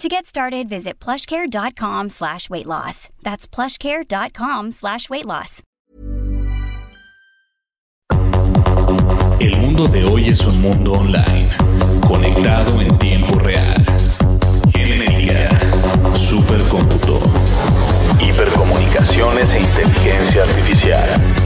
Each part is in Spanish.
To get started, visit plushcare.com slash weight loss. That's plushcare.com slash weight loss. El mundo de hoy es un mundo online, conectado en tiempo real. Genética, supercómputo, hipercomunicaciones e inteligencia artificial.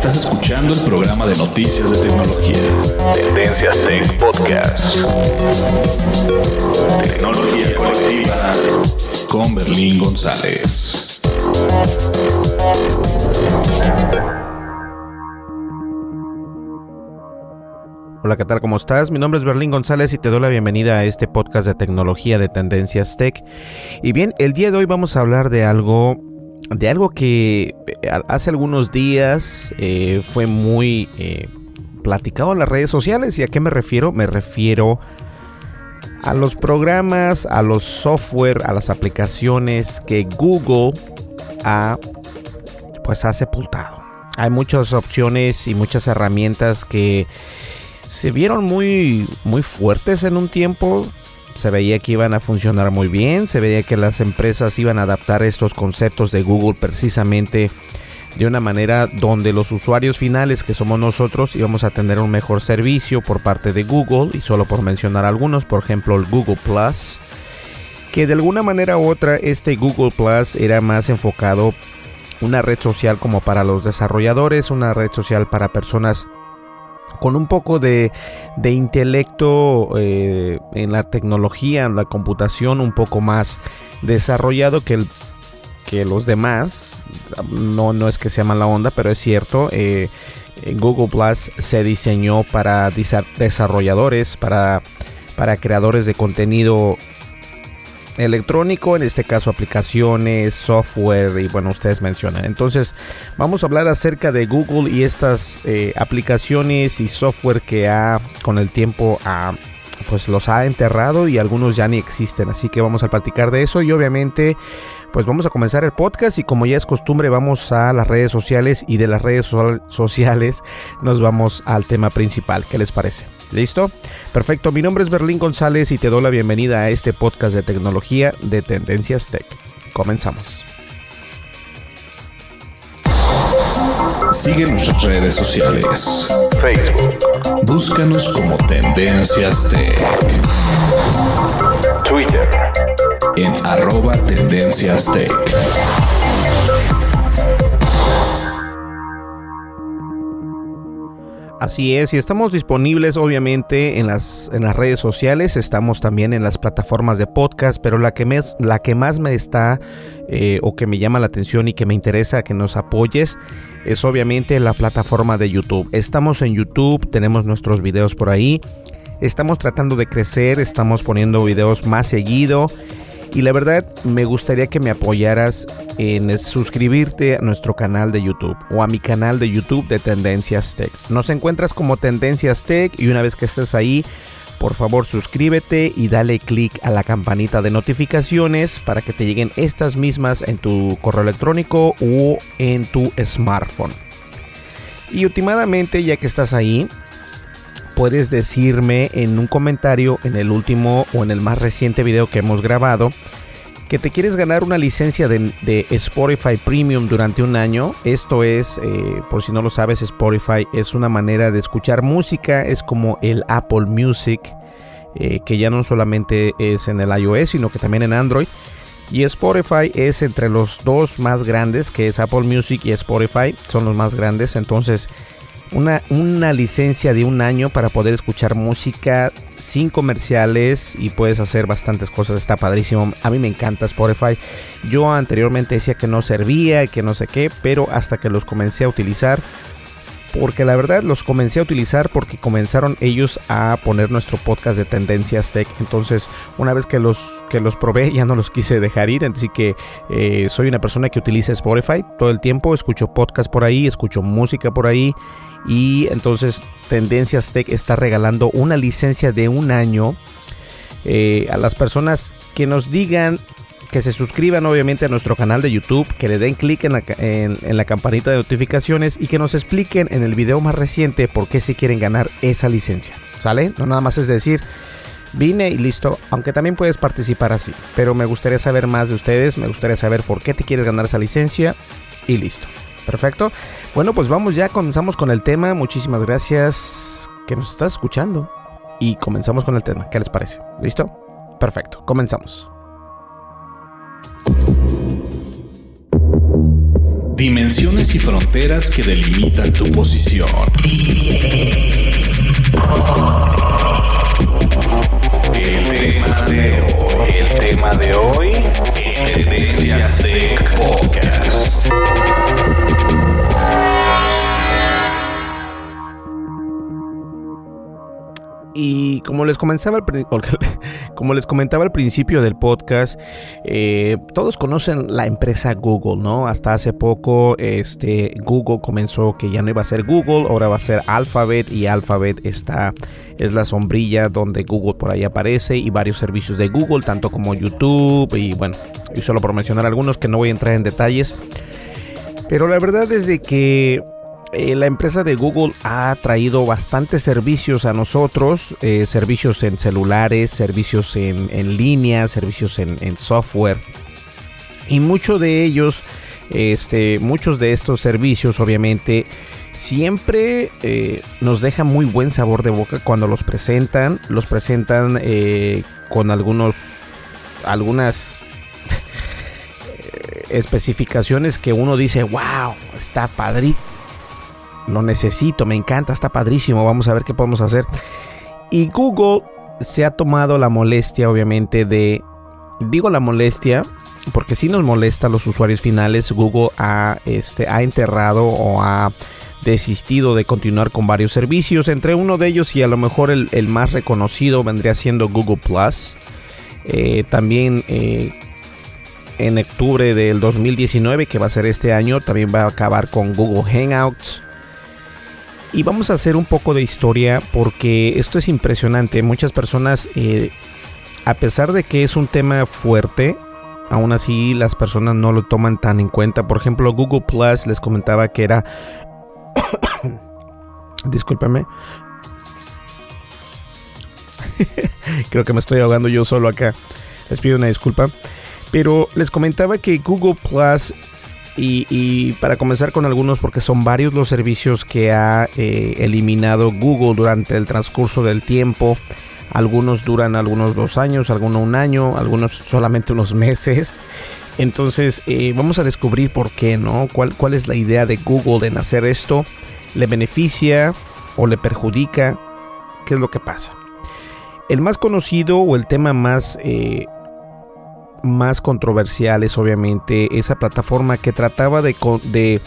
Estás escuchando el programa de noticias de tecnología. Tendencias Tech Podcast. Tecnología colectiva con Berlín González. Hola, ¿qué tal? ¿Cómo estás? Mi nombre es Berlín González y te doy la bienvenida a este podcast de tecnología de Tendencias Tech. Y bien, el día de hoy vamos a hablar de algo, de algo que eh, hace algunos días eh, fue muy eh, platicado en las redes sociales. ¿Y a qué me refiero? Me refiero a los programas, a los software, a las aplicaciones que Google ha, pues, ha sepultado. Hay muchas opciones y muchas herramientas que se vieron muy, muy fuertes en un tiempo. Se veía que iban a funcionar muy bien, se veía que las empresas iban a adaptar estos conceptos de Google precisamente de una manera donde los usuarios finales que somos nosotros íbamos a tener un mejor servicio por parte de Google y solo por mencionar algunos, por ejemplo el Google Plus, que de alguna manera u otra este Google Plus era más enfocado una red social como para los desarrolladores, una red social para personas con un poco de, de intelecto eh, en la tecnología, en la computación, un poco más desarrollado que, que los demás. No, no es que sea mala onda, pero es cierto. Eh, Google Plus se diseñó para desarrolladores, para, para creadores de contenido electrónico, en este caso aplicaciones, software y bueno, ustedes mencionan. Entonces, vamos a hablar acerca de Google y estas eh, aplicaciones y software que ha con el tiempo ha pues los ha enterrado y algunos ya ni existen, así que vamos a platicar de eso y obviamente pues vamos a comenzar el podcast y como ya es costumbre vamos a las redes sociales y de las redes sociales nos vamos al tema principal. ¿Qué les parece? ¿Listo? Perfecto, mi nombre es Berlín González y te doy la bienvenida a este podcast de tecnología de Tendencias Tech. Comenzamos. Sigue nuestras redes sociales. Facebook. Búscanos como Tendencias Tech. Twitter. En arroba Tendencias Tech. Así es, y estamos disponibles obviamente en las, en las redes sociales, estamos también en las plataformas de podcast, pero la que, me, la que más me está eh, o que me llama la atención y que me interesa que nos apoyes es obviamente la plataforma de YouTube. Estamos en YouTube, tenemos nuestros videos por ahí, estamos tratando de crecer, estamos poniendo videos más seguido y la verdad, me gustaría que me apoyaras en suscribirte a nuestro canal de YouTube o a mi canal de YouTube de Tendencias Tech. Nos encuentras como Tendencias Tech y una vez que estés ahí, por favor suscríbete y dale click a la campanita de notificaciones para que te lleguen estas mismas en tu correo electrónico o en tu smartphone. Y últimamente, ya que estás ahí, puedes decirme en un comentario en el último o en el más reciente video que hemos grabado que te quieres ganar una licencia de, Spotify Premium durante un año. Esto es, eh, por si no lo sabes, Spotify es una manera de escuchar música, es como el Apple Music, eh, que ya no solamente es en el iOS, sino que también en Android. Y Spotify es entre los dos más grandes, que es Apple Music y Spotify, son los más grandes. Entonces, una, una licencia de un año para poder escuchar música sin comerciales y puedes hacer bastantes cosas. Está padrísimo. A mí me encanta Spotify. Yo anteriormente decía que no servía, que no sé qué, pero hasta que los comencé a utilizar, porque la verdad los comencé a utilizar porque comenzaron ellos a poner nuestro podcast de tendencias tech. Entonces, una vez que los, que los probé, ya no los quise dejar ir. Así que eh, soy una persona que utiliza Spotify todo el tiempo. Escucho podcast por ahí, escucho música por ahí. Y entonces Tendencias Tech está regalando una licencia de un año eh, a las personas que nos digan que se suscriban obviamente a nuestro canal de YouTube, que le den clic en la, en, la, campanita de notificaciones y que nos expliquen en el video más reciente por qué se quieren ganar esa licencia. ¿Sale? No nada más es decir, vine y listo, aunque también puedes participar así. Pero me gustaría saber más de ustedes, me gustaría saber por qué te quieres ganar esa licencia y listo. Perfecto. Bueno, pues vamos ya, comenzamos con el tema. Muchísimas gracias que nos estás escuchando. Y comenzamos con el tema. ¿Qué les parece? ¿Listo? Perfecto, comenzamos. Dimensiones y fronteras que delimitan tu posición. El tema de hoy, el tema de hoy, Tendencias Tech Podcast. Y como les comenzaba como les comentaba al principio del podcast, eh, todos conocen la empresa Google, ¿no? Hasta hace poco, este Google comenzó que ya no iba a ser Google, ahora va a ser Alphabet y Alphabet está es la sombrilla donde Google por ahí aparece y varios servicios de Google, tanto como YouTube y bueno, y solo por mencionar algunos que no voy a entrar en detalles. Pero la verdad es de que eh, la empresa de Google ha traído bastantes servicios a nosotros, eh, servicios en celulares, servicios en, línea, servicios en, software. Y muchos de ellos, este, muchos de estos servicios obviamente siempre eh, nos dejan muy buen sabor de boca cuando los presentan. Los presentan con algunos, algunas especificaciones que uno dice, wow, está padrísimo lo necesito, me encanta, está padrísimo, vamos a ver qué podemos hacer. Y Google se ha tomado la molestia, obviamente, de... Digo la molestia porque si nos molesta a los usuarios finales, Google ha, este, ha enterrado o ha desistido de continuar con varios servicios. Entre uno de ellos y a lo mejor el, más reconocido vendría siendo Google Plus. Eh, también eh, en octubre del 2019, que va a ser este año, también va a acabar con Google Hangouts. Y vamos a hacer un poco de historia porque esto es impresionante. Muchas personas, eh, a pesar de que es un tema fuerte, aún así las personas no lo toman tan en cuenta. Por ejemplo, Google Plus les comentaba que era... Discúlpeme. Creo que me estoy ahogando yo solo acá. Les pido una disculpa. Pero les comentaba que Google Plus y, para comenzar con algunos, porque son varios los servicios que ha eh, eliminado Google durante el transcurso del tiempo. Algunos duran algunos dos años, algunos un año, algunos solamente unos meses. Entonces eh, vamos a descubrir por qué, ¿no? ¿Cuál, ¿Cuál es la idea de Google en hacer esto? ¿Le beneficia o le perjudica? ¿Qué es lo que pasa? El más conocido o el tema más eh, más controversiales, obviamente, esa plataforma que trataba de, de,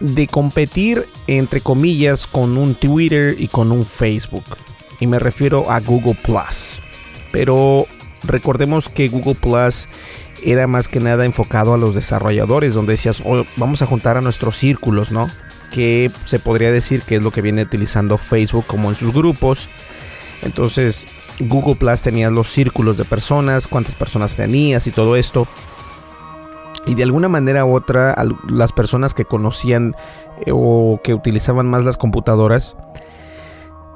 de competir, entre comillas, con un Twitter y con un Facebook. Y me refiero a Google Plus. Pero recordemos que Google Plus era más que nada enfocado a los desarrolladores, donde decías, vamos a juntar a nuestros círculos, ¿no? Que se podría decir que es lo que viene utilizando Facebook como en sus grupos. Entonces, Google Plus tenía los círculos de personas, cuántas personas tenías y todo esto. Y de alguna manera u otra, las personas que conocían eh, o que utilizaban más las computadoras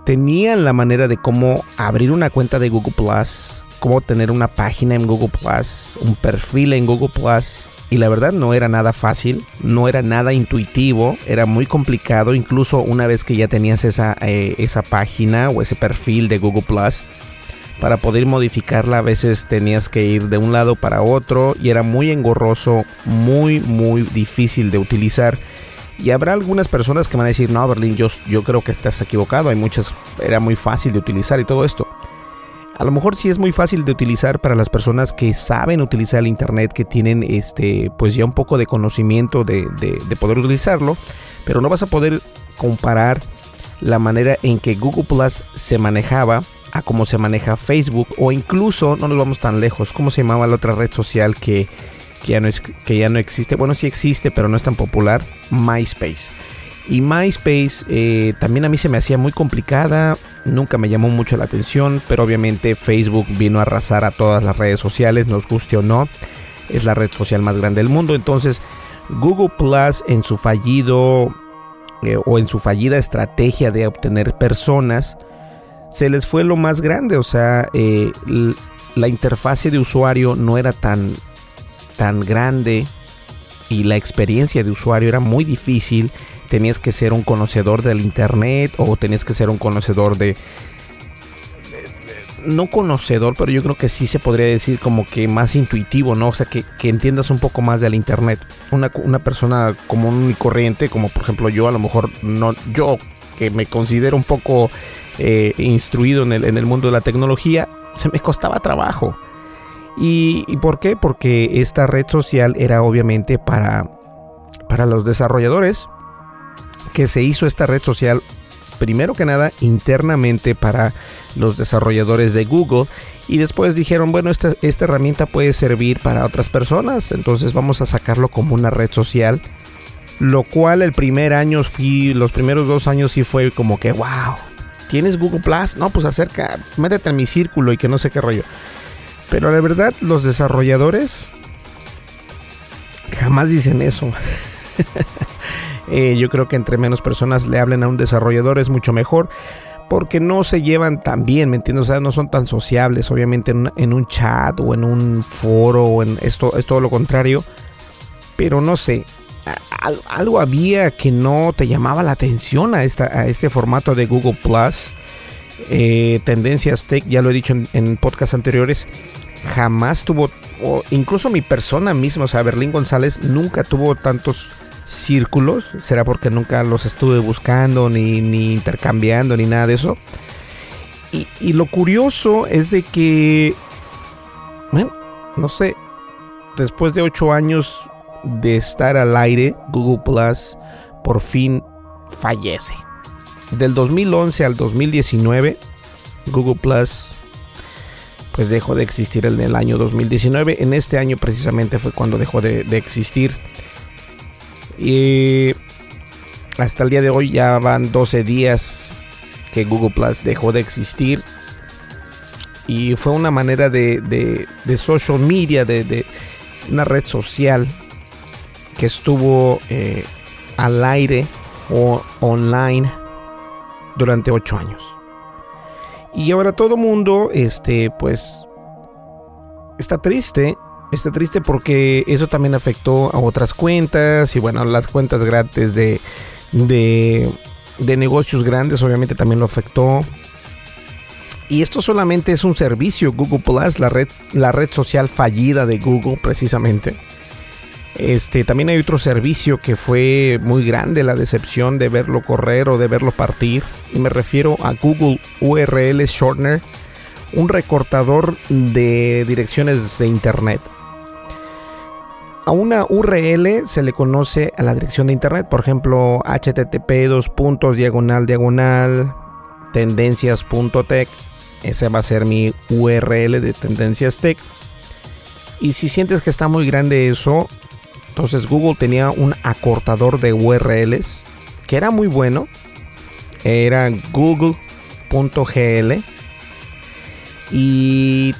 tenían la manera de cómo abrir una cuenta de Google Plus, cómo tener una página en Google Plus, un perfil en Google Plus. Y la verdad no era nada fácil, no era nada intuitivo, era muy complicado, incluso una vez que ya tenías esa, eh, esa página o ese perfil de Google Plus, para poder modificarla a veces tenías que ir de un lado para otro y era muy engorroso, muy muy difícil de utilizar. Y habrá algunas personas que van a decir, no, Berlín, yo, yo creo que estás equivocado, hay muchas, era muy fácil de utilizar y todo esto. A lo mejor sí es muy fácil de utilizar para las personas que saben utilizar el internet, que tienen este, pues ya un poco de conocimiento de, de poder utilizarlo, pero no vas a poder comparar la manera en que Google Plus se manejaba a cómo se maneja Facebook o incluso, no nos vamos tan lejos, cómo se llamaba la otra red social que, ya, no es, que ya no existe, bueno sí existe pero no es tan popular, MySpace. Y MySpace eh, también a mí se me hacía muy complicada, nunca me llamó mucho la atención, pero obviamente Facebook vino a arrasar a todas las redes sociales, nos guste o no, es la red social más grande del mundo, entonces Google Plus en su fallido eh, o en su fallida estrategia de obtener personas, se les fue lo más grande, o sea, eh, la interfase de usuario no era tan, tan grande y la experiencia de usuario era muy difícil. Tenías que ser un conocedor del internet o tenías que ser un conocedor de, no conocedor, pero yo creo que sí se podría decir como que más intuitivo, ¿no? O sea, que, entiendas un poco más del Internet. Una, una, persona común y corriente, como por ejemplo yo, a lo mejor no, yo que me considero un poco eh, instruido en el, en el mundo de la tecnología, se me costaba trabajo. ¿Y, por qué? Porque esta red social era obviamente para, para los desarrolladores, que se hizo esta red social primero que nada internamente para los desarrolladores de Google y después dijeron, bueno, esta, esta herramienta puede servir para otras personas, entonces vamos a sacarlo como una red social lo cual el primer año fui, los primeros dos años sí fue como que, wow, ¿tienes Google Plus? No, pues acerca, métete en mi círculo y que no sé qué rollo. Pero la verdad, los desarrolladores jamás dicen eso. Eh, yo creo que entre menos personas le hablen a un desarrollador es mucho mejor. Porque no se llevan tan bien, ¿me entiendes? O sea, no son tan sociables. Obviamente en, un chat o en un foro o en esto es todo lo contrario. Pero no sé, algo había que no te llamaba la atención a, esta, a este formato de Google Plus. Eh, tendencias Tech, ya lo he dicho en, en podcasts anteriores, jamás tuvo, o incluso mi persona misma, o sea, Berlín González, nunca tuvo tantos círculos. Será porque nunca los estuve buscando, ni, ni intercambiando, ni nada de eso. Y, y, lo curioso es de que, bueno, no sé, después de ocho años de estar al aire, Google Plus por fin fallece. Del 2011 al 2019, Google Plus pues dejó de existir en el año 2019. En este año precisamente fue cuando dejó de, existir. Y hasta el día de hoy ya van 12 días que Google Plus dejó de existir. Y fue una manera de, social media, de, una red social que estuvo eh, al aire o online durante ocho años. Y ahora todo mundo, este, pues, está triste. Está triste porque eso también afectó a otras cuentas y bueno, las cuentas grandes de, de, de negocios grandes obviamente también lo afectó. Y esto solamente es un servicio, Google Plus, la red, la red social fallida de Google precisamente. Este, también hay otro servicio que fue muy grande la decepción de verlo correr o de verlo partir. Y me refiero a Google URL Shortener, un recortador de direcciones de internet. A una URL se le conoce a la dirección de internet, por ejemplo, http dos puntos diagonal diagonal tendencias.tech. Ese va a ser mi URL de tendencias tech. Y si sientes que está muy grande eso, entonces Google tenía un acortador de URLs que era muy bueno. Era google.gl y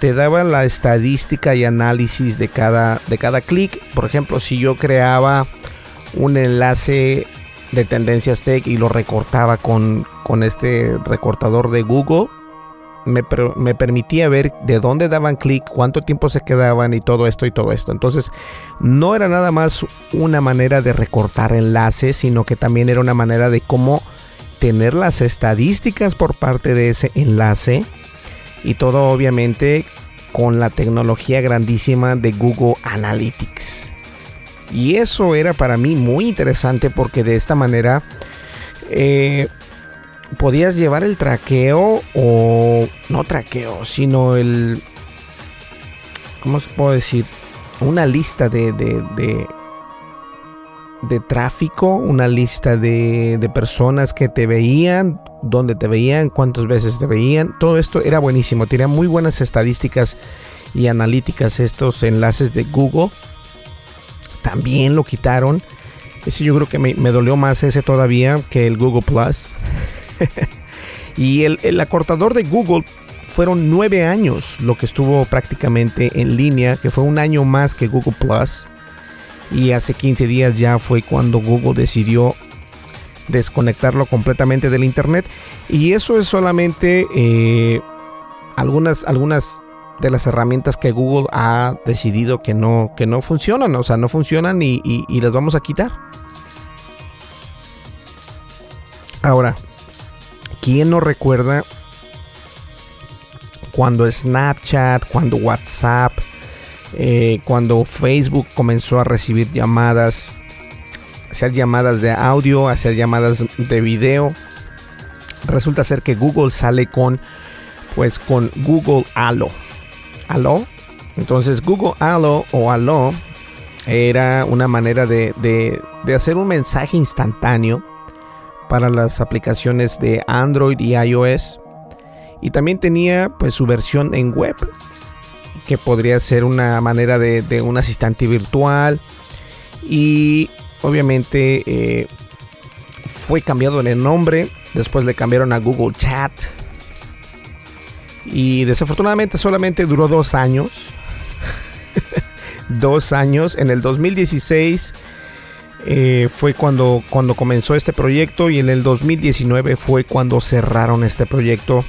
te, daba la estadística y análisis de cada, de cada clic. Por ejemplo, si yo creaba un enlace de tendencias tech y lo recortaba con, con este recortador de Google me, me, permitía ver de dónde daban clic, cuánto tiempo se quedaban y todo esto y todo esto. Entonces, no era nada más una manera de recortar enlaces, sino que también era una manera de cómo tener las estadísticas por parte de ese enlace y todo obviamente con la tecnología grandísima de Google Analytics. Y eso era para mí muy interesante porque de esta manera eh, podías llevar el traqueo o no traqueo, sino el... ¿Cómo se puede decir? Una lista de, de, de, tráfico, una lista de, de personas que te veían, dónde te veían, cuántas veces te veían. Todo esto era buenísimo. Tenía muy buenas estadísticas y analíticas estos enlaces de Google. También lo quitaron. Ese yo creo que me dolió más ese todavía que el Google Plus. y el, acortador de Google fueron nueve años lo que estuvo prácticamente en línea, que fue un año más que Google Plus. Y hace 15 días ya fue cuando Google decidió desconectarlo completamente del Internet. Y eso es solamente eh, algunas, algunas de las herramientas que Google ha decidido que no, que no funcionan. O sea, no funcionan y las vamos a quitar. Ahora, ¿Quién no recuerda cuando Snapchat, cuando WhatsApp, eh, cuando Facebook comenzó a recibir llamadas, hacer llamadas de audio, hacer llamadas de video? Resulta ser que Google sale con, pues, con Google Allo. ¿Aló? Entonces Google Allo o Allo era una manera de, de hacer un mensaje instantáneo para las aplicaciones de Android y iOS. Y también tenía pues su versión en web, que podría ser una manera de, un asistente virtual. Y obviamente eh, fue cambiado en el nombre. Después le cambiaron a Google Chat. Y desafortunadamente solamente duró dos años. dos años. En el 2016 eh, fue cuando, cuando comenzó este proyecto y en el 2019 fue cuando cerraron este proyecto.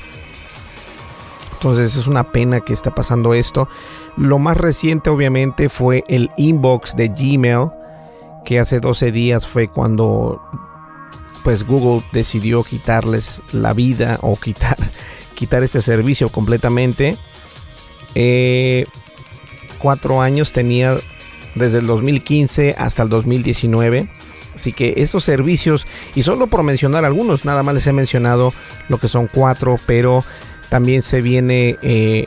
Entonces es una pena que está pasando esto. Lo más reciente obviamente fue el inbox de Gmail, que hace 12 días fue cuando pues Google decidió quitarles la vida o quitar, quitar este servicio completamente. Eh, cuatro años tenía desde el 2015 hasta el 2019. Así que estos servicios, y solo por mencionar algunos, nada más les he mencionado lo que son cuatro, pero también se viene eh,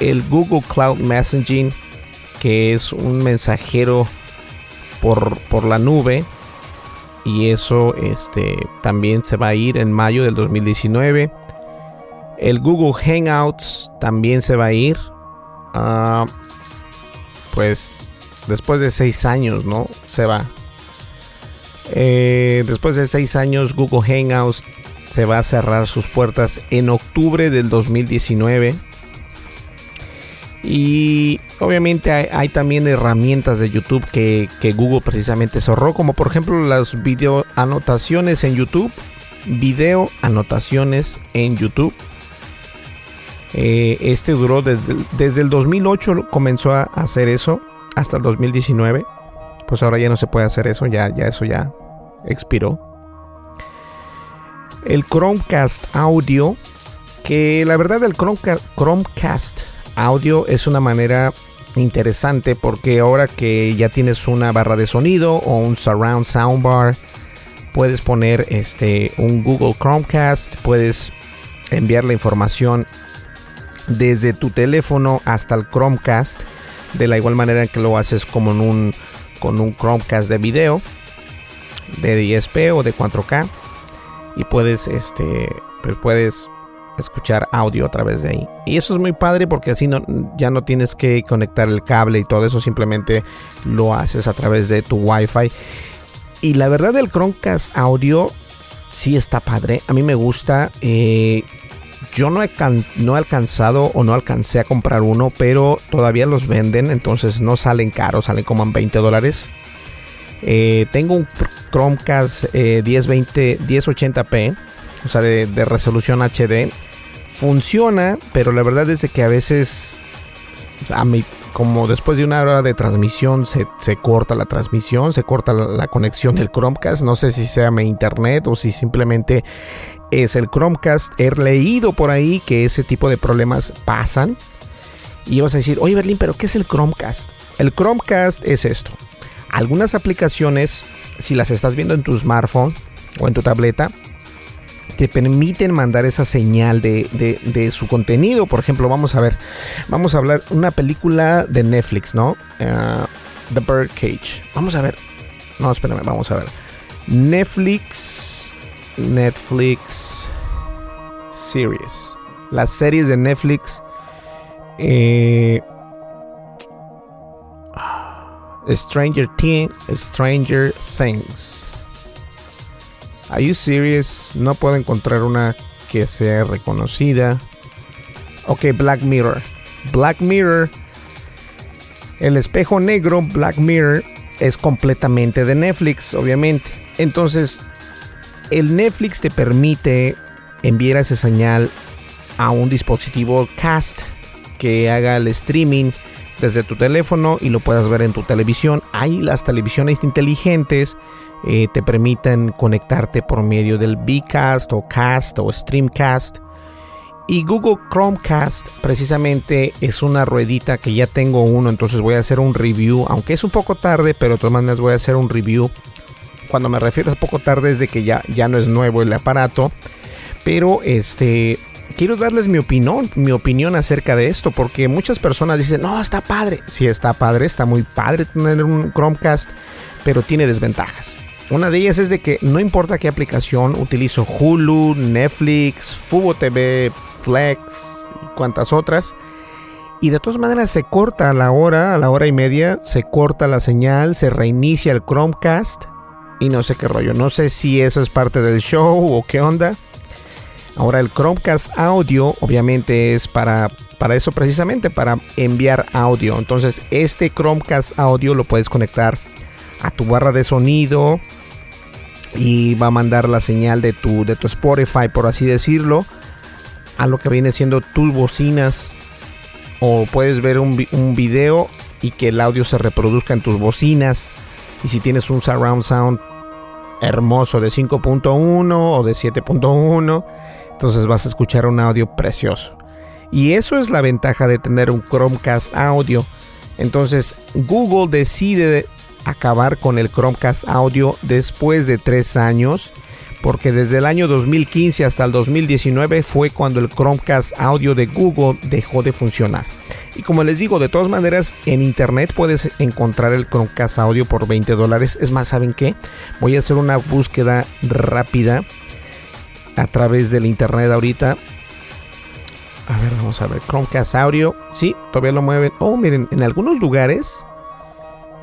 el Google Cloud Messaging, que es un mensajero por, por la nube. Y eso este, también se va a ir en mayo del 2019. El Google Hangouts también se va a ir. Ah, pues después de seis años, ¿no? Se va. Eh, después de seis años, Google Hangouts se va a cerrar sus puertas en octubre del 2019. Y obviamente hay, también herramientas de YouTube que, Google precisamente cerró, como por ejemplo las video anotaciones en YouTube. Video anotaciones en YouTube. Eh, este duró desde, desde el 2008, comenzó a hacer eso hasta el 2019. Pues ahora ya no se puede hacer eso, ya, ya eso ya expiró. El Chromecast Audio, que la verdad el Chromecast Audio es una manera interesante porque ahora que ya tienes una barra de sonido o un surround soundbar, puedes poner este un Google Chromecast, puedes enviar la información desde tu teléfono hasta el Chromecast de la igual manera que lo haces como en un con un Chromecast de video de 10p o de 4K y puedes este pues puedes escuchar audio a través de ahí. Y eso es muy padre porque así no, ya no tienes que conectar el cable y todo eso, simplemente lo haces a través de tu Wi-Fi. Y la verdad el Chromecast audio sí está padre, a mí me gusta. Eh, yo no he, no alcanzado o no alcancé a comprar uno, pero todavía los venden, entonces no salen caros, salen como en 20 dólares. Eh, tengo un Chromecast 1020, eh, 1080p o sea, de, resolución HD. Funciona, pero la verdad es que a veces, a mí, como después de una hora de transmisión se, corta la transmisión, se corta la, conexión del Chromecast. No sé si sea mi internet o si simplemente es el Chromecast. He leído por ahí que ese tipo de problemas pasan. Y vas a decir, oye Berlín, pero ¿qué es el Chromecast? El Chromecast es esto. Algunas aplicaciones, si las estás viendo en tu smartphone o en tu tableta, te permiten mandar esa señal de, su contenido. Por ejemplo, vamos a ver, vamos a hablar una película de Netflix, ¿no? Uh, The Bird Cage. Vamos a ver. No, espérame, vamos a ver. Netflix, Netflix Series. Las series de Netflix. Eh, Stranger, Things, Stranger Things. Are you serious? No puedo encontrar una que sea reconocida. Ok, Black Mirror. Black Mirror. El espejo negro, Black Mirror, es completamente de Netflix, obviamente. Entonces, el Netflix te permite enviar esa señal a un dispositivo cast que haga el streaming desde tu teléfono y lo puedas ver en tu televisión. Hay las televisiones inteligentes eh, te permiten conectarte por medio del Bcast o Cast o Streamcast. Y Google Chromecast precisamente es una ruedita que ya tengo uno, entonces voy a hacer un review, aunque es un poco tarde, pero de todas maneras voy a hacer un review. Cuando me refiero a poco tarde es de que ya, ya no es nuevo el aparato, pero este quiero darles mi opinión, mi opinión acerca de esto, porque muchas personas dicen, no, está padre. Sí, está padre, está muy padre tener un Chromecast, pero tiene desventajas. Una de ellas es de que no importa qué aplicación utilizo, Hulu, Netflix, Fubo TV, Flex cuantas otras. Y de todas maneras se corta a la hora, a la hora y media, se corta la señal, se reinicia el Chromecast y no sé qué rollo. No sé si eso es parte del show o qué onda. Ahora el Chromecast audio obviamente es para, para eso precisamente, para enviar audio. Entonces este Chromecast audio lo puedes conectar a tu barra de sonido y va a mandar la señal de tu, de tu Spotify, por así decirlo, a lo que viene siendo tus bocinas. O puedes ver un, un video y que el audio se reproduzca en tus bocinas. Y si tienes un surround sound hermoso de 5.1 o de 7.1, entonces vas a escuchar un audio precioso. Y eso es la ventaja de tener un Chromecast audio. Entonces Google decide acabar con el Chromecast audio después de tres años. Porque desde el año 2015 hasta el 2019 fue cuando el Chromecast audio de Google dejó de funcionar. Y como les digo, de todas maneras, en internet puedes encontrar el Chromecast audio por 20 dólares. Es más, ¿saben qué? Voy a hacer una búsqueda rápida a través del internet ahorita. A ver, vamos a ver. Chromecast Audio. Sí, todavía lo mueven. Oh, miren, en algunos lugares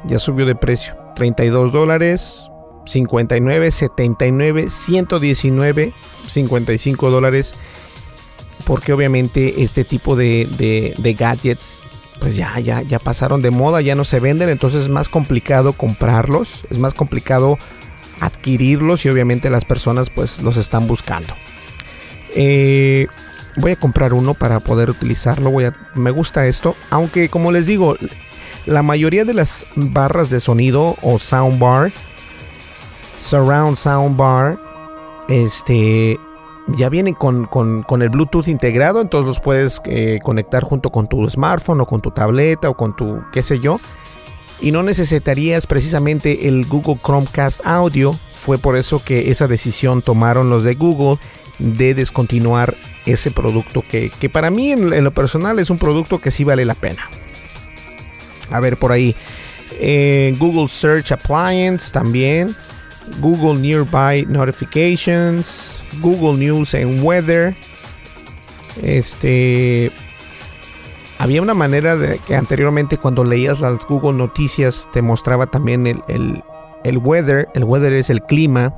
ya subió de precio. 32 dólares, 59, 79, 119, 55 dólares. Porque obviamente este tipo de, de, gadgets pues ya, ya, ya pasaron de moda, ya no se venden. Entonces es más complicado comprarlos. Es más complicado adquirirlos y obviamente las personas pues los están buscando. Eh, voy a comprar uno para poder utilizarlo. Voy a, me gusta esto, aunque como les digo, la mayoría de las barras de sonido o soundbar, surround soundbar, este ya vienen con, el Bluetooth integrado, entonces los puedes eh, conectar junto con tu smartphone o con tu tableta o con tu qué sé yo y no necesitarías precisamente el Google Chromecast Audio. Fue por eso que esa decisión tomaron los de Google de descontinuar ese producto que, para mí en, lo personal es un producto que sí vale la pena. A ver por ahí. Eh, Google Search Appliance también. Google Nearby Notifications. Google News and Weather. Este había una manera de que anteriormente cuando leías las Google Noticias te mostraba también el, el, weather. El weather es el clima.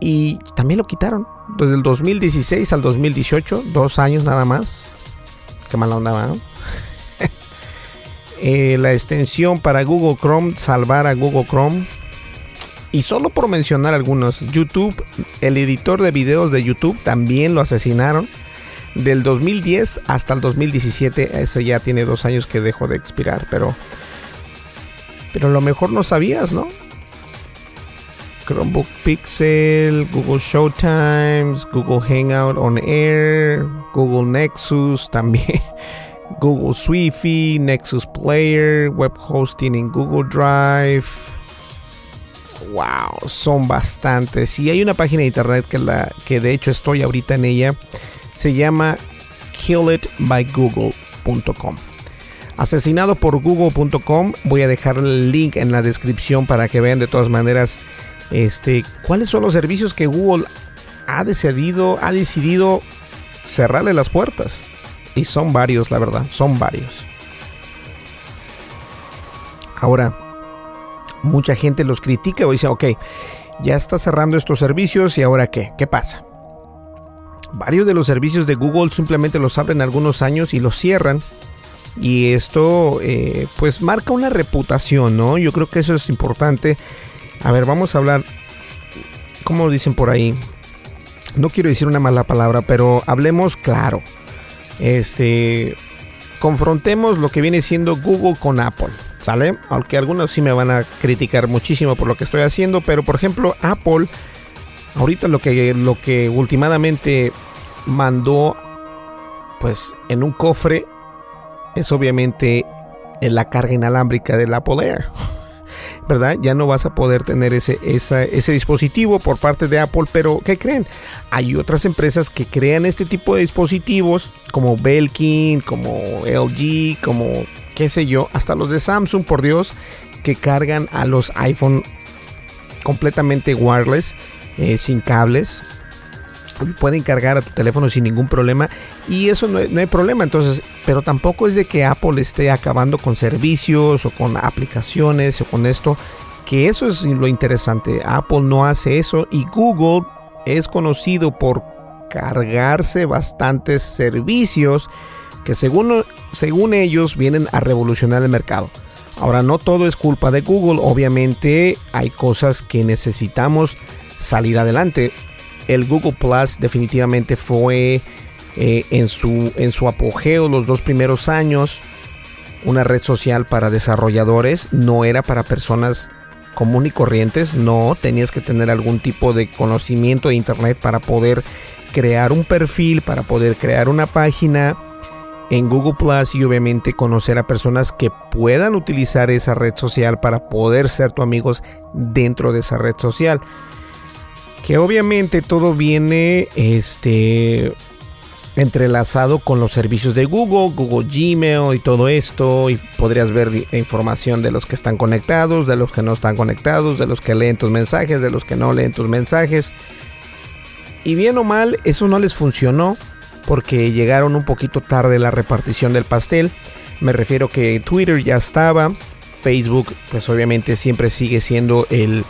Y también lo quitaron. Desde el 2016 al 2018, dos años nada más. Qué mala onda, eh, la extensión para Google Chrome, salvar a Google Chrome. Y solo por mencionar algunos, YouTube, el editor de videos de YouTube también lo asesinaron. Del 2010 hasta el 2017, ese ya tiene dos años que dejó de expirar, pero... Pero a lo mejor no sabías, ¿no? Chromebook Pixel, Google Showtimes, Google Hangout on Air, Google Nexus también, Google Swift, Nexus Player, web hosting en Google Drive. Wow, son bastantes. Y hay una página de internet que, la, que de hecho estoy ahorita en ella. Se llama killitbygoogle.com. Asesinado por google.com. Voy a dejar el link en la descripción para que vean de todas maneras este, ¿Cuáles son los servicios que Google ha decidido, ha decidido cerrarle las puertas? Y son varios, la verdad, son varios. Ahora, mucha gente los critica o dice, ok, ya está cerrando estos servicios y ahora qué, ¿qué pasa? Varios de los servicios de Google simplemente los abren algunos años y los cierran. Y esto eh, pues marca una reputación, ¿no? Yo creo que eso es importante a ver, vamos a hablar, ¿cómo dicen por ahí? No quiero decir una mala palabra, pero hablemos claro. Este, confrontemos lo que viene siendo Google con Apple, ¿sale? Aunque algunos sí me van a criticar muchísimo por lo que estoy haciendo, pero por ejemplo, Apple ahorita lo que lo que últimamente mandó pues en un cofre es obviamente en la carga inalámbrica del Apple Air. ¿Verdad? Ya no vas a poder tener ese, ese dispositivo por parte de Apple, pero ¿qué creen? Hay otras empresas que crean este tipo de dispositivos, como Belkin, como LG, como qué sé yo, hasta los de Samsung, por Dios, que cargan a los iPhone completamente wireless, eh, sin cables, pueden cargar a tu teléfono sin ningún problema y eso no, hay problema. Entonces pero tampoco es de que Apple esté acabando con servicios o con aplicaciones o con esto que eso es lo interesante. Apple no hace eso y Google es conocido por cargarse bastantes servicios que según, según ellos vienen a revolucionar el mercado. Ahora no todo es culpa de Google. Obviamente hay cosas que necesitamos salir adelante el Google Plus definitivamente fue eh, en, su, en su apogeo los dos primeros años. Una red social para desarrolladores, no era para personas común y corrientes, no, tenías que tener algún tipo de conocimiento de internet para poder crear un perfil, para poder crear una página en Google Plus y obviamente conocer a personas que puedan utilizar esa red social para poder ser tu amigos dentro de esa red social que obviamente todo viene este entrelazado con los servicios de Google, Google Gmail y todo esto y podrías ver información de los que están conectados, de los que no están conectados, de los que leen tus mensajes, de los que no leen tus mensajes. Y bien o mal, eso no les funcionó porque llegaron un poquito tarde la repartición del pastel. Me refiero que Twitter ya estaba, Facebook pues obviamente siempre sigue siendo el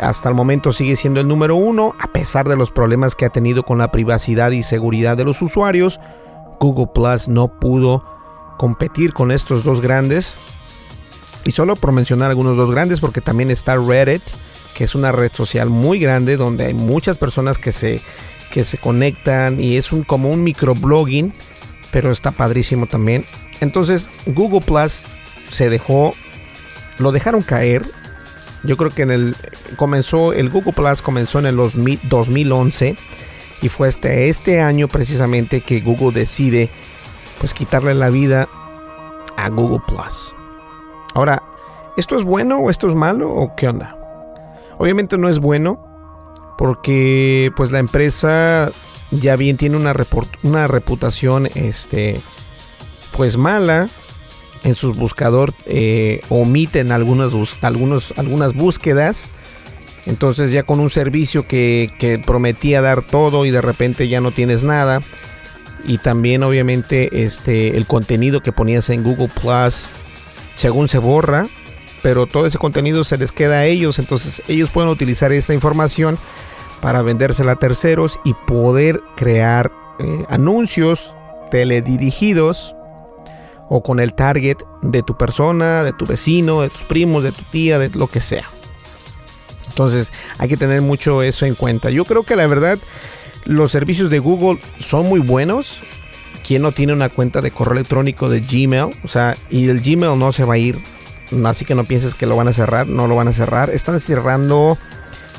hasta el momento sigue siendo el número uno, a pesar de los problemas que ha tenido con la privacidad y seguridad de los usuarios. Google Plus no pudo competir con estos dos grandes. Y solo por mencionar algunos dos grandes, porque también está Reddit, que es una red social muy grande donde hay muchas personas que se, que se conectan y es un, como un microblogging, pero está padrísimo también. Entonces Google Plus se dejó, lo dejaron caer yo creo que en el comenzó el Google Plus comenzó en el 2011 y fue este, este año precisamente que Google decide pues quitarle la vida a Google Plus. Ahora, ¿esto es bueno o esto es malo o qué onda? Obviamente no es bueno porque pues la empresa ya bien tiene una, una reputación este pues mala en sus buscador eh, omiten algunas, algunos, algunas búsquedas. Entonces ya con un servicio que, que, prometía dar todo y de repente ya no tienes nada. Y también obviamente este, el contenido que ponías en Google Plus según se borra. Pero todo ese contenido se les queda a ellos. Entonces ellos pueden utilizar esta información para vendérsela a terceros y poder crear eh, anuncios teledirigidos o con el target de tu persona, de tu vecino, de tus primos, de tu tía, de lo que sea. Entonces hay que tener mucho eso en cuenta. Yo creo que la verdad los servicios de Google son muy buenos. ¿Quién no tiene una cuenta de correo electrónico de Gmail? O sea, y el Gmail no se va a ir. Así que no pienses que lo van a cerrar. No lo van a cerrar. Están cerrando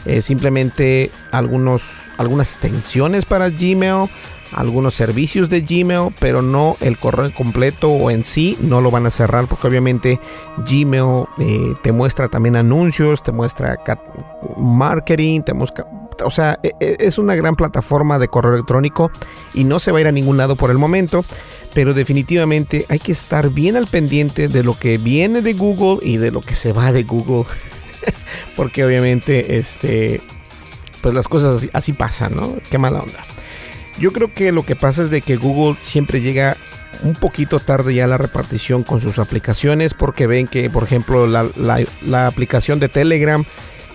eh, simplemente algunos, algunas extensiones para Gmail algunos servicios de Gmail, pero no el correo completo o en sí no lo van a cerrar porque obviamente Gmail eh, te muestra también anuncios, te muestra marketing, te muestra, o sea, e, e, es una gran plataforma de correo electrónico y no se va a ir a ningún lado por el momento, pero definitivamente hay que estar bien al pendiente de lo que viene de Google y de lo que se va de Google, porque obviamente este pues las cosas así, así pasan, ¿no? Qué mala onda. Yo creo que lo que pasa es de que Google siempre llega un poquito tarde ya a la repartición con sus aplicaciones porque ven que, por ejemplo, la, aplicación de Telegram,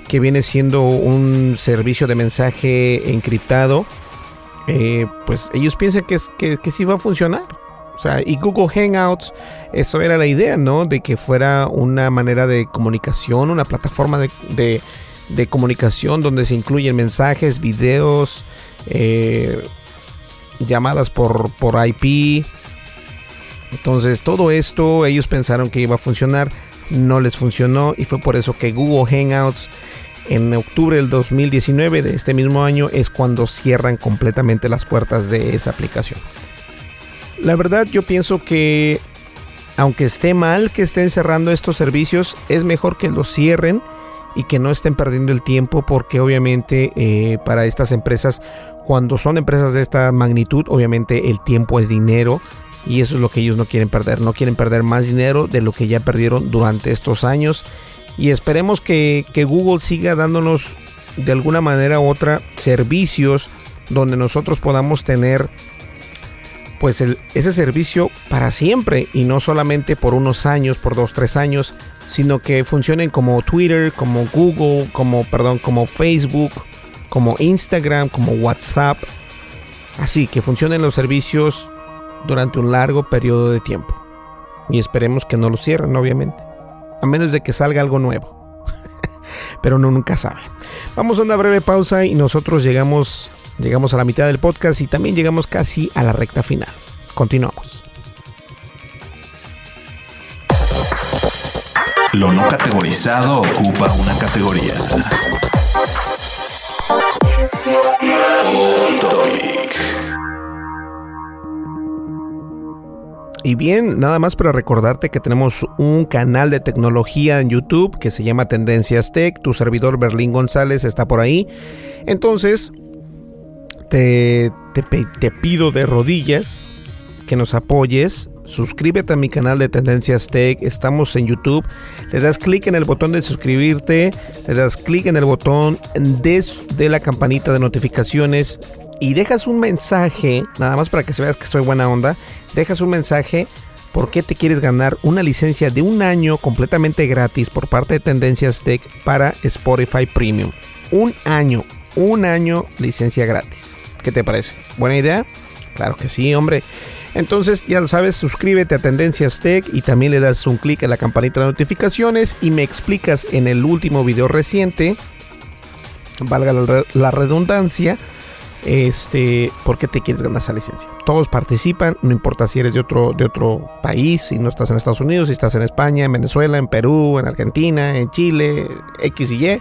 que viene siendo un servicio de mensaje encriptado, eh, pues ellos piensan que, que, que sí va a funcionar. O sea, y Google Hangouts, eso era la idea, ¿no? De que fuera una manera de comunicación, una plataforma de, de, comunicación donde se incluyen mensajes, videos, eh, llamadas por, por IP. Entonces todo esto ellos pensaron que iba a funcionar, no les funcionó y fue por eso que Google Hangouts en octubre del 2019 de este mismo año es cuando cierran completamente las puertas de esa aplicación. La verdad yo pienso que aunque esté mal que estén cerrando estos servicios, es mejor que los cierren y que no estén perdiendo el tiempo porque obviamente eh, para estas empresas cuando son empresas de esta magnitud, obviamente el tiempo es dinero y eso es lo que ellos no quieren perder. No quieren perder más dinero de lo que ya perdieron durante estos años. Y esperemos que, Google siga dándonos de alguna manera u otra servicios donde nosotros podamos tener pues ese servicio para siempre y no solamente por unos años, por dos, tres años, sino que funcionen como Twitter, como Google, como, perdón, como Facebook, como Instagram, como WhatsApp. Así que funcionen los servicios durante un largo periodo de tiempo. Y esperemos que no lo cierren, obviamente. A menos de que salga algo nuevo. Pero uno nunca sabe. Vamos a una breve pausa y nosotros llegamos, llegamos a la mitad del podcast y también llegamos casi a la recta final. Continuamos. Lo no categorizado ocupa una categoría. Y bien, nada más para recordarte que tenemos un canal de tecnología en YouTube que se llama Tendencias Tech. Tu servidor Berlín González está por ahí. Entonces, te, te pido de rodillas que nos apoyes suscríbete a mi canal de Tendencias Tech. Estamos en YouTube. Le das clic en el botón de suscribirte. Le das clic en el botón de, la campanita de notificaciones. Y dejas un mensaje, nada más para que se veas que estoy buena onda. Dejas un mensaje por qué te quieres ganar una licencia de un año completamente gratis por parte de Tendencias Tech para Spotify Premium. Un año, un año licencia gratis. ¿Qué te parece? ¿Buena idea? Claro que sí, hombre. Entonces, ya lo sabes, suscríbete a Tendencias Tech y también le das un clic a la campanita de notificaciones y me explicas en el último video reciente, valga la, redundancia, este, por qué te quieres ganar esa licencia. Todos participan, no importa si eres de otro, de otro país, si no estás en Estados Unidos, si estás en España, en Venezuela, en Perú, en Argentina, en Chile, X y Y.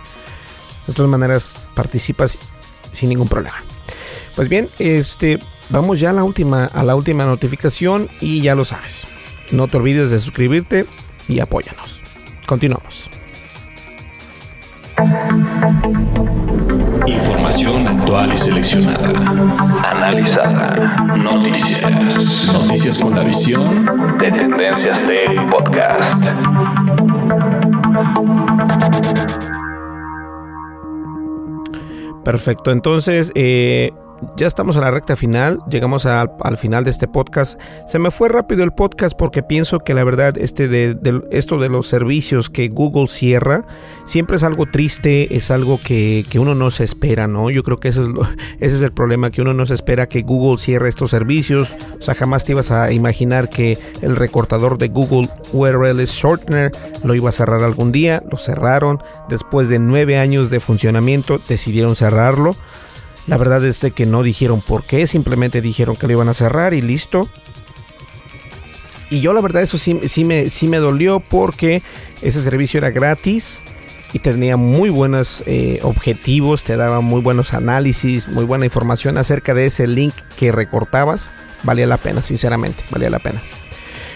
De todas maneras, participas sin ningún problema. Pues bien, este, vamos ya a la última, a la última notificación y ya lo sabes. No te olvides de suscribirte y apóyanos. Continuamos. Información actual y seleccionada. Analizada. Noticias. Noticias con la visión de Tendencias Tech Podcast. Perfecto. Entonces, eh, ya estamos en la recta final, llegamos al final de este podcast. Se me fue rápido el podcast porque pienso que la verdad este de, esto de los servicios que Google cierra siempre es algo triste, es algo que, uno no se espera, ¿no? Yo creo que ese es, ese es el problema, que uno no se espera que Google cierre estos servicios. O sea, jamás te ibas a imaginar que el recortador de Google URL Shortener lo iba a cerrar algún día. Lo cerraron. Después de nueve años de funcionamiento decidieron cerrarlo. La verdad es de que no dijeron por qué, simplemente dijeron que lo iban a cerrar y listo. Y yo la verdad eso sí, sí, me, sí me dolió porque ese servicio era gratis y tenía muy buenos eh, objetivos, te daba muy buenos análisis, muy buena información acerca de ese link que recortabas. Valía la pena, sinceramente, valía la pena.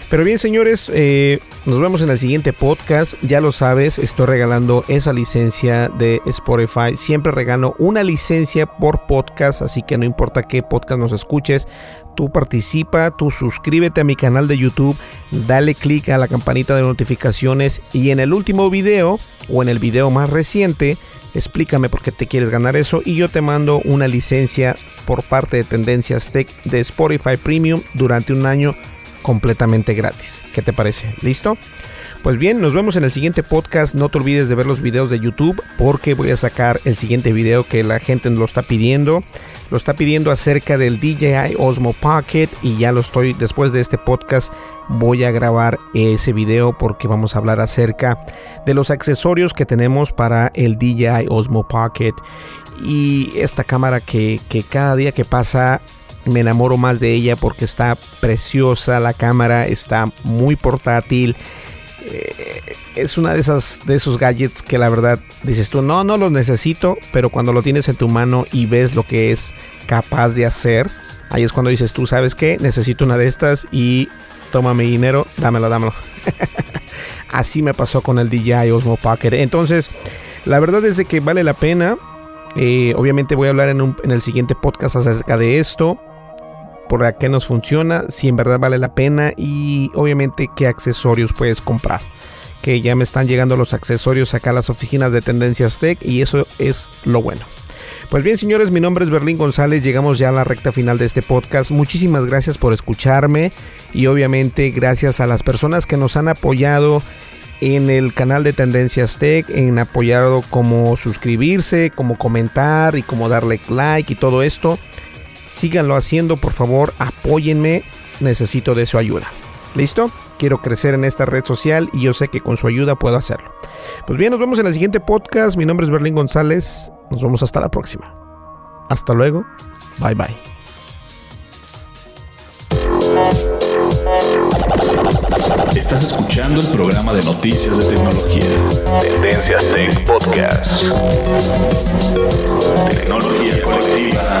Pero bien, señores, eh, nos vemos en el siguiente podcast. Ya lo sabes, estoy regalando esa licencia de Spotify. Siempre regalo una licencia por podcast, así que no importa qué podcast nos escuches, tú participa, tú suscríbete a mi canal de YouTube, dale click a la campanita de notificaciones y en el último video o en el video más reciente, explícame por qué te quieres ganar eso y yo te mando una licencia por parte de Tendencias Tech de Spotify Premium durante un año completamente gratis. ¿Qué te parece? ¿Listo? Pues bien, nos vemos en el siguiente podcast. No te olvides de ver los videos de YouTube porque voy a sacar el siguiente video que la gente lo está pidiendo. Lo está pidiendo acerca del DJI Osmo Pocket y ya lo estoy después de este podcast voy a grabar ese video porque vamos a hablar acerca de los accesorios que tenemos para el DJI Osmo Pocket y esta cámara que, que cada día que pasa me enamoro más de ella porque está preciosa, la cámara está muy portátil. Eh, es una de esas de esos gadgets que la verdad dices tú, no, no los necesito, pero cuando lo tienes en tu mano y ves lo que es capaz de hacer, ahí es cuando dices tú, ¿sabes qué? Necesito una de estas y toma mi dinero, dámelo, dámelo. Así me pasó con el DJI Osmo Pocket. Entonces, la verdad es de que vale la pena. Eh, obviamente voy a hablar en el siguiente podcast acerca de esto por qué nos funciona, si en verdad vale la pena y obviamente qué accesorios puedes comprar. Que ya me están llegando los accesorios acá a las oficinas de Tendencias Tech y eso es lo bueno. Pues bien, señores, mi nombre es Berlín González. Llegamos ya a la recta final de este podcast. Muchísimas gracias por escucharme y obviamente gracias a las personas que nos han apoyado en el canal de Tendencias Tech, en apoyado como suscribirse, como comentar y como darle like y todo esto síganlo haciendo, por favor, apóyenme, necesito de su ayuda. ¿Listo? Quiero crecer en esta red social y yo sé que con su ayuda puedo hacerlo. Pues bien, nos vemos en el siguiente podcast. Mi nombre es Berlín González. Nos vemos hasta la próxima. Hasta luego. Bye bye. Estás escuchando el programa de noticias de tecnología. Tendencias Tech Podcast. Tecnología colectiva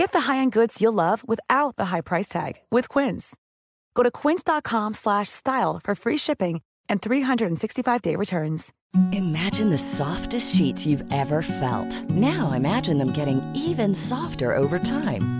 Get the high-end goods you'll love without the high price tag with Quince. Go to quince.com slash style for free shipping and 365-day returns. Imagine the softest sheets you've ever felt. Now imagine them getting even softer over time.